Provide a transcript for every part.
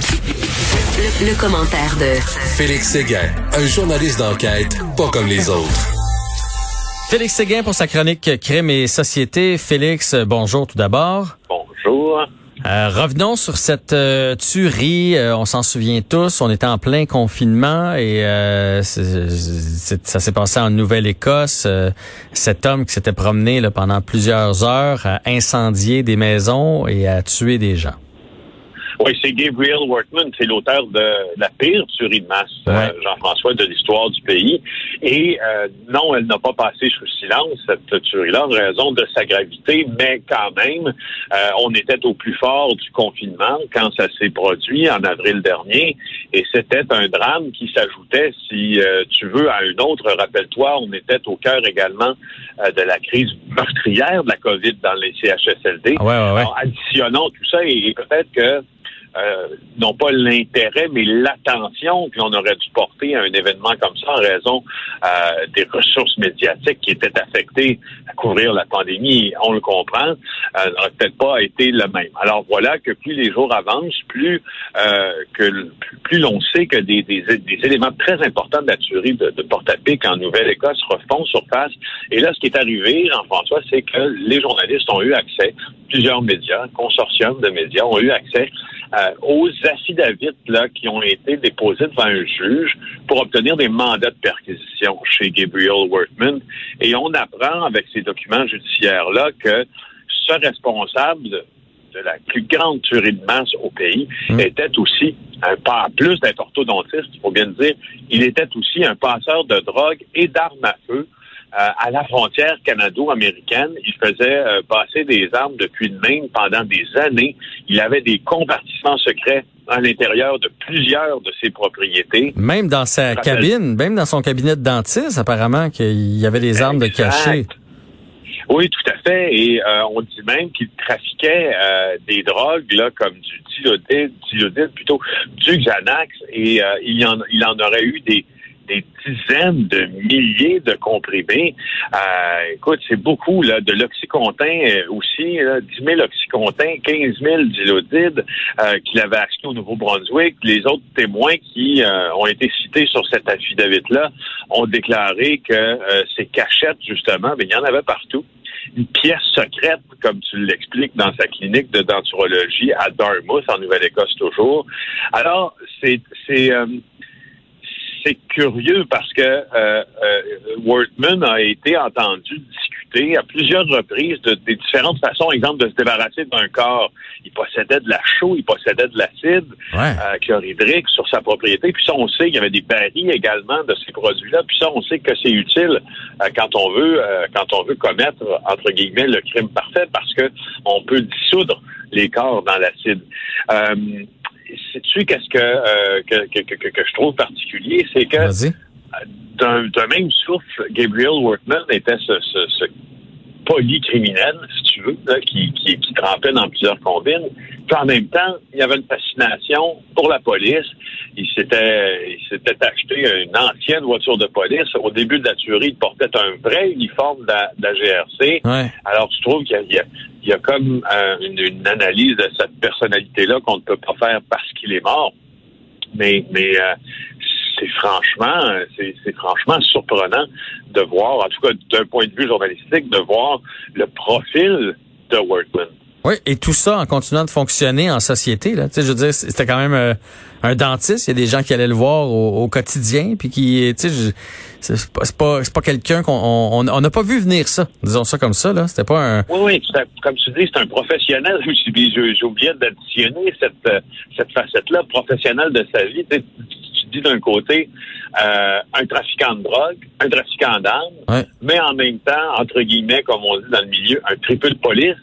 Le, commentaire de Félix Séguin, un journaliste d'enquête pas comme les autres. Félix Séguin pour sa chronique Crime et Société. Félix, bonjour tout d'abord. Bonjour. Euh, revenons sur cette euh, tuerie. Euh, on s'en souvient tous. On était en plein confinement et ça s'est passé en Nouvelle-Écosse. cet homme qui s'était promené là, pendant plusieurs heures a incendié des maisons et a tué des gens. Oui, c'est Gabriel Workman, c'est l'auteur de la pire tuerie de masse, euh, Jean-François, de l'histoire du pays. Et euh, non, elle n'a pas passé sous silence, cette tuerie-là, en raison de sa gravité, mais quand même, euh, on était au plus fort du confinement quand ça s'est produit en avril dernier. Et c'était un drame qui s'ajoutait, si tu veux, à un autre. Rappelle-toi, on était au cœur également de la crise meurtrière de la COVID dans les CHSLD. Ah ouais, ouais, Alors, additionnons tout ça et peut-être que euh, non pas l'intérêt, mais l'attention qu'on aurait dû porter à un événement comme ça en raison euh, des ressources médiatiques qui étaient affectées à couvrir la pandémie, on le comprend, euh, n'aurait peut-être pas été le même. Alors voilà que plus les jours avancent, plus euh, que plus, l'on sait que des, des, éléments très importants de la tuerie de, de Portapic en Nouvelle-Écosse refont surface. Et là, ce qui est arrivé, Jean-François, c'est que les journalistes ont eu accès, plusieurs médias, consortium de médias ont eu accès euh, aux affidavits là, qui ont été déposés devant un juge pour obtenir des mandats de perquisition chez Gabriel Workman. Et on apprend avec ces documents judiciaires-là que ce responsable de la plus grande tuerie de masse au pays mmh. était aussi un pas plus d'être orthodontiste, il faut bien le dire, il était aussi un passeur de drogue et d'armes à feu à la frontière canado-américaine. Il faisait euh, passer des armes depuis le Maine pendant des années. Il avait des compartiments secrets à l'intérieur de plusieurs de ses propriétés. Même dans sa cabine, même dans son cabinet de dentiste, apparemment qu'il y avait des armes de cachet. Oui, tout à fait. Et euh, on dit même qu'il trafiquait des drogues là, comme du dilodide, plutôt du Xanax, et il, en, il en aurait eu des des dizaines de milliers de comprimés. Euh, écoute, c'est beaucoup là, de l'oxycontin euh, aussi, là, 10 000 oxycontin, 15 000 dilodides euh, qu'il avait acheté au Nouveau-Brunswick. Les autres témoins qui euh, ont été cités sur cet affidavit-là ont déclaré que ces cachettes, justement, mais il y en avait partout une pièce secrète, comme tu l'expliques dans sa clinique de denturologie à Dartmouth, en Nouvelle-Écosse toujours. Alors, c'est c'est c'est curieux parce que euh, euh, Wortman a été entendu discuter à plusieurs reprises de, des différentes façons, exemple, de se débarrasser d'un corps. Il possédait de la chaux, il possédait de l'acide euh, chlorhydrique sur sa propriété. Puis ça, on sait qu'il y avait des barils également de ces produits-là. Puis ça, on sait que c'est utile euh, quand on veut euh, quand on veut commettre entre guillemets le crime parfait parce que on peut dissoudre les corps dans l'acide. Euh, sais-tu qu'est-ce euh, que, que, que, que, je trouve particulier? C'est que d'un même souffle, Gabriel Workman était ce, ce, ce polycriminel, si tu veux, qui, qui, qui trempait dans plusieurs combines. Puis en même temps, il y avait une fascination pour la police. Il s'était, il s'était acheté une ancienne voiture de police. Au début de la tuerie, il portait un vrai uniforme de la, GRC. Alors, tu trouves qu'il y a, il y a comme euh, une, analyse de cette personnalité-là qu'on ne peut pas faire parce qu'il est mort. Mais, mais euh, c'est franchement, c'est franchement surprenant de voir, en tout cas d'un point de vue journalistique, de voir le profil de Workman. Oui, et tout ça en continuant de fonctionner en société. Là. Tu sais, je veux dire, c'était quand même euh, un dentiste. Il y a des gens qui allaient le voir au, quotidien, puis qui, tu sais, c'est pas, c'est pas, quelqu'un qu'on on n'a pas vu venir ça. Disons ça comme ça. là. C'était pas un. Oui, oui, comme tu dis, c'est un professionnel. J'ai oublié d'additionner cette euh, cette facette-là, professionnel de sa vie. Tu, dis d'un côté euh, un trafiquant de drogue, un trafiquant d'armes, mais en même temps, entre guillemets, comme on dit dans le milieu, un triple de police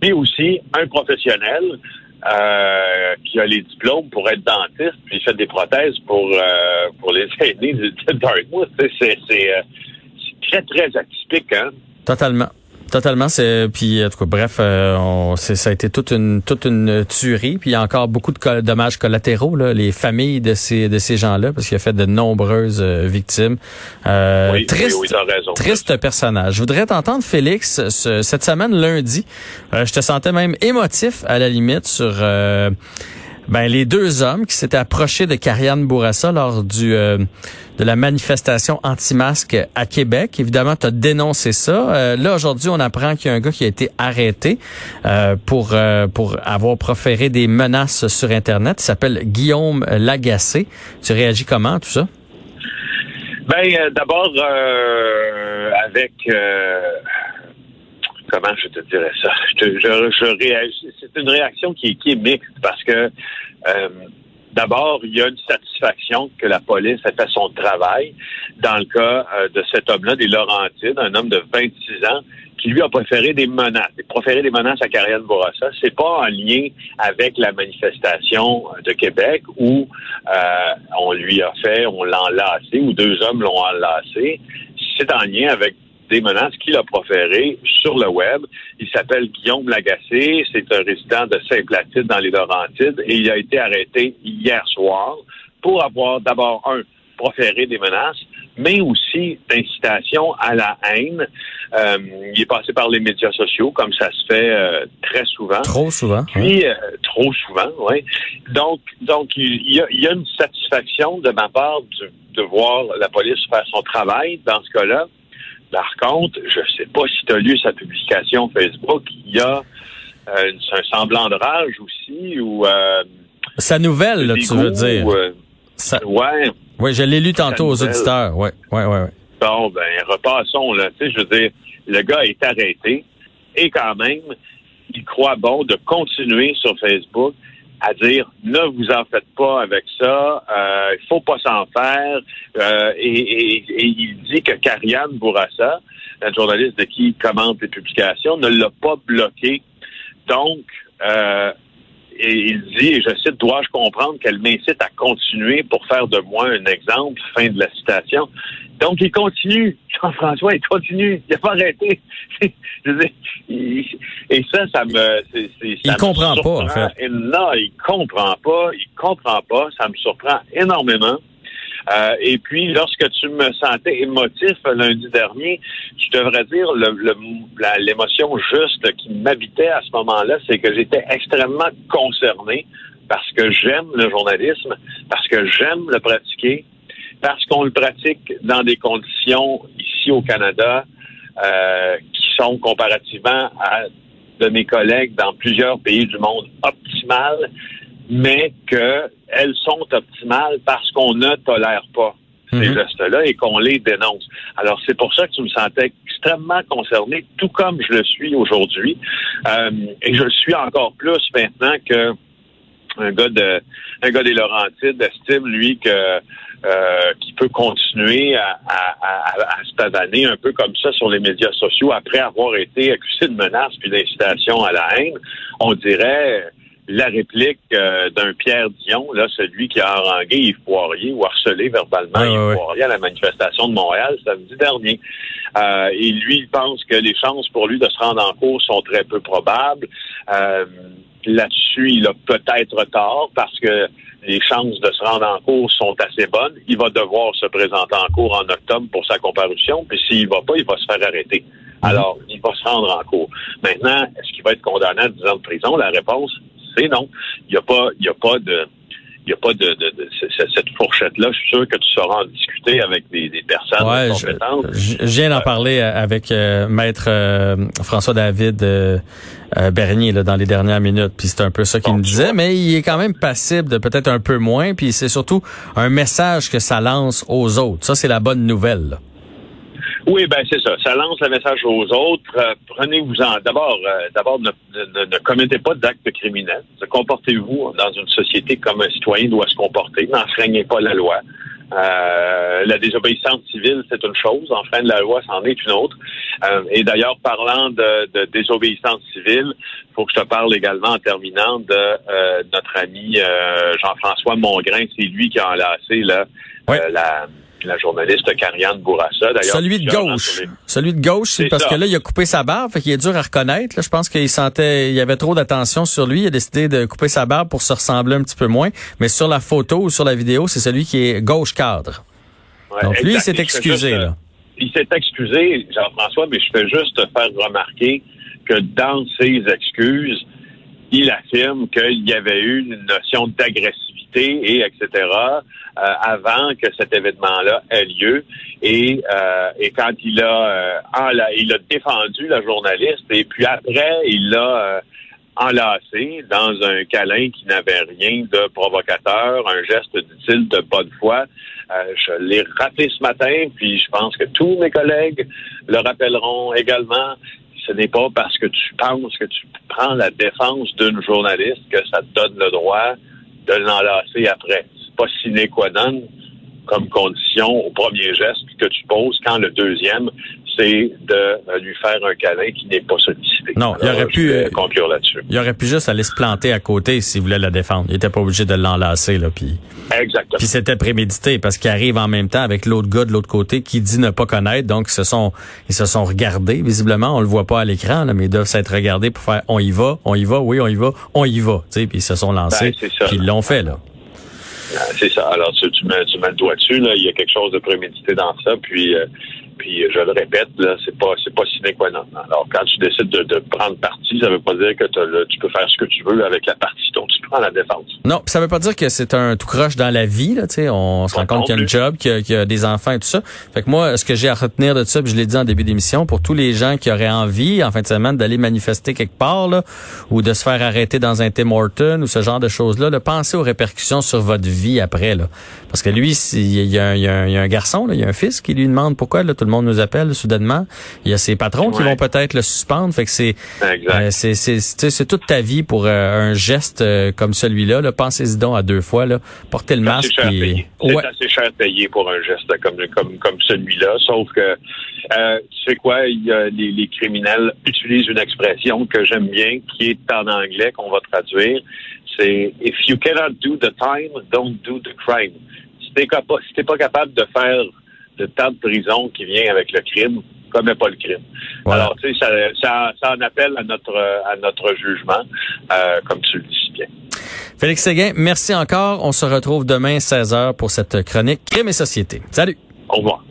puis aussi un professionnel euh, qui a les diplômes pour être dentiste, puis il fait des prothèses pour euh, pour les aînés de Dartmouth. C'est euh, très, très atypique, hein? Totalement. Totalement, c'est puis en tout cas, bref, euh, on, ça a été toute une toute une tuerie, puis il y a encore beaucoup de dommages collatéraux là, les familles de ces de ces gens-là parce qu'il a fait de nombreuses euh, victimes. Euh, oui, triste, oui, raison, triste personnage. Je voudrais t'entendre Félix cette semaine lundi. Euh, je te sentais même émotif à la limite sur Ben les deux hommes qui s'étaient approchés de Karianne Bourassa lors du euh, de la manifestation anti-masque à Québec. Évidemment, tu as dénoncé ça. Euh, là aujourd'hui, on apprend qu'il y a un gars qui a été arrêté euh, pour pour avoir proféré des menaces sur internet. Il s'appelle Guillaume Lagacé. Tu réagis comment tout ça? Ben d'abord avec comment je te dirais ça? Je, je, C'est une réaction qui, qui, est mixte parce que euh, D'abord, il y a une satisfaction que la police ait fait son travail. Dans le cas euh, de cet homme-là, des Laurentides, un homme de 26 ans, qui lui a préféré des menaces, proféré des menaces à Karianne Bourassa. C'est pas en lien avec la manifestation de Québec où euh, on lui a fait, on l'a enlacé, ou deux hommes l'ont enlacé. C'est en lien avec des menaces qu'il a proférées sur le web. Il s'appelle Guillaume Lagacé, c'est un résident de Saint-Platide dans les Laurentides et il a été arrêté hier soir pour avoir d'abord un proféré des menaces, mais aussi d'incitation à la haine. Euh, il est passé par les médias sociaux, comme ça se fait euh, très souvent. Trop souvent. Puis, euh, trop souvent, oui. Donc, donc il y, a, il y, a, une satisfaction de ma part de voir la police faire son travail dans ce cas-là. Par contre, je ne sais pas si tu as lu sa publication Facebook, il y a euh, un semblant de rage aussi ou euh, sa nouvelle, là, tu veux dire. Euh, ouais. Oui, je l'ai lu tantôt aux auditeurs. Ouais, ouais, ouais, ouais. Bon, ben repassons là. Tu sais, je veux dire, le gars est arrêté et quand même, il croit bon de continuer sur Facebook à dire ne vous en faites pas avec ça, euh, il faut pas s'en faire. Euh, et, il dit que Karianne Bourassa, la journaliste de qui commente les publications, ne l'a pas bloqué. Donc, euh, et il dit, et je cite, dois-je comprendre qu'elle m'incite à continuer pour faire de moi un exemple, fin de la citation. Donc, il continue, Jean-François, il continue, il n'a pas arrêté. et ça, ça me... il comprend pas, en fait. non, il comprend pas, il comprend pas, ça me surprend énormément. Euh, et puis, lorsque tu me sentais émotif lundi dernier, je devrais dire l'émotion juste qui m'habitait à ce moment-là, c'est que j'étais extrêmement concerné parce que j'aime le journalisme, parce que j'aime le pratiquer, parce qu'on le pratique dans des conditions ici au Canada euh, qui sont comparativement à de mes collègues dans plusieurs pays du monde optimales mais qu'elles sont optimales parce qu'on ne tolère pas ces mhm. gestes-là et qu'on les dénonce. Alors, c'est pour ça que tu me sentais extrêmement concerné, tout comme je le suis aujourd'hui. Euh, et je le suis encore plus maintenant que un gars de un gars des Laurentides estime lui que euh, qui peut continuer à, à, à, se pavaner un peu comme ça sur les médias sociaux après avoir été accusé de menaces puis d'incitation à la haine. On dirait la réplique euh, d'un Pierre Dion, là, celui qui a harangué Yves Poirier ou harcelé verbalement Yves Poirier à la manifestation de Montréal samedi dernier. Euh, et lui, il pense que les chances pour lui de se rendre en cours sont très peu probables. Euh, là-dessus, il a peut-être tort parce que les chances de se rendre en cours sont assez bonnes. Il va devoir se présenter en cours en octobre pour sa comparution, puis s'il va pas, il va se faire arrêter. Mhm. Alors, il va se rendre en cours. Maintenant, est-ce qu'il va être condamné à 10 ans de prison? La réponse, c'est non. Il n'y a pas, il y a pas de, il y a pas de, cette fourchette-là. Je suis sûr que tu sauras en discuter avec des, personnes compétentes. Je, je, viens d'en euh, parler avec euh, maître euh, François David Bernier là, dans les dernières minutes. Puis c'est un peu ça qu'il me disait, mais il est quand même passible de peut-être un peu moins. Puis c'est surtout un message que ça lance aux autres. Ça c'est la bonne nouvelle. Oui, ben c'est ça. Ça lance le message aux autres. Euh, prenez-vous-en. D'abord, euh, d'abord, ne, ne, commettez pas d'actes criminels. Comportez-vous dans une société comme un citoyen doit se comporter. N'enfreignez pas la loi. Euh, la désobéissance civile, c'est une chose. Enfreindre la loi, c'en est une autre. et d'ailleurs, parlant de, de, désobéissance civile, il faut que je te parle également en terminant de notre ami Jean-François Mongrain. C'est lui qui a enlacé là, la la journaliste Karianne Bourassa. D'ailleurs, celui de gauche. Celui de gauche, c'est parce que là, il a coupé sa barbe, fait qu'il est dur à reconnaître. Là, je pense qu'il sentait, il y avait trop d'attention sur lui. Il a décidé de couper sa barbe pour se ressembler un petit peu moins. Mais sur la photo ou sur la vidéo, c'est celui qui est gauche cadre. Donc lui, il s'est excusé. là. Il s'est excusé, Jean-François, mais je fais juste te faire remarquer que dans ses excuses, il affirme qu'il y avait eu une notion d'agressivité et etc. Euh, avant que cet événement-là ait lieu. Et, euh, et quand il a, euh, il a défendu la journaliste et puis après, il l'a enlacé dans un câlin qui n'avait rien de provocateur, un geste, dit-il, de bonne foi. je l'ai rappelé ce matin, puis je pense que tous mes collègues le rappelleront également ce n'est pas parce que tu penses que tu prends la défense d'une journaliste que ça te donne le droit de l'enlacer après. C'est pas sine qua non comme condition au premier geste que tu poses quand le deuxième, c'est de euh, lui faire un câlin qui n'est pas sollicité. Non, il aurait pu euh, conclure là-dessus. Il aurait pu juste aller se planter à côté s'il voulait la défendre. Il était pas obligé de l'enlacer là, puis. Exactement. Puis c'était prémédité parce qu'il arrive en même temps avec l'autre gars de l'autre côté qui dit ne pas connaître. Donc ils se sont ils se sont regardés visiblement. On le voit pas à l'écran mais ils doivent s'être regardés pour faire on y va, on y va, oui on y va, on y va. Tu sais, puis ils se sont lancés. Ben, puis ils l'ont fait là. C'est ça. Alors, tu, tu, mets, tu mets le doigt dessus, là. Il y a quelque chose de prémédité dans ça. Puis, euh, puis je le répète, là, c'est pas c'est pas sine non. Alors, quand tu décides de, de prendre parti, ça veut pas dire que tu peux faire ce que tu veux avec la partie prends la défense. Non, ça veut pas dire que c'est un tout croche dans la vie. Là, on se rend compte qu'il y a un job, qu'il y, a des enfants et tout ça. Fait que moi, ce que j'ai à retenir de ça, puis je l'ai dit en début d'émission, pour tous les gens qui auraient envie, en fin de semaine, d'aller manifester quelque part, là, ou de se faire arrêter dans un Tim Horton ou ce genre de choses-là, là, pensez aux répercussions sur votre vie après. Là. Parce que lui, il y, a, y a un garçon, là, il y a un fils qui lui demande pourquoi là, tout le monde nous appelle soudainement. Il y a ses patrons qui vont peut-être le suspendre. Fait que c'est euh, c'est c'est toute ta vie pour euh, un geste euh, comme celui-là. Là. Pensez-y donc à deux fois. Là. Portez le masque. C'est ouais. assez cher payé pour un geste comme comme comme celui-là. Sauf que tu sais quoi, il y a, les, les criminels utilisent une expression que j'aime bien, qui est en anglais qu'on va traduire. C'est if you cannot do the time, don't do the crime. Si t'es si pas capable de faire le temps de prison qui vient avec le crime, commets pas le crime. Alors, tu sais, ça, ça, en appelle à notre, à notre jugement, euh, comme tu le dis si bien. Félix Séguin, merci encore. On se retrouve demain 16h pour cette chronique Crime et Société. Salut. Au revoir.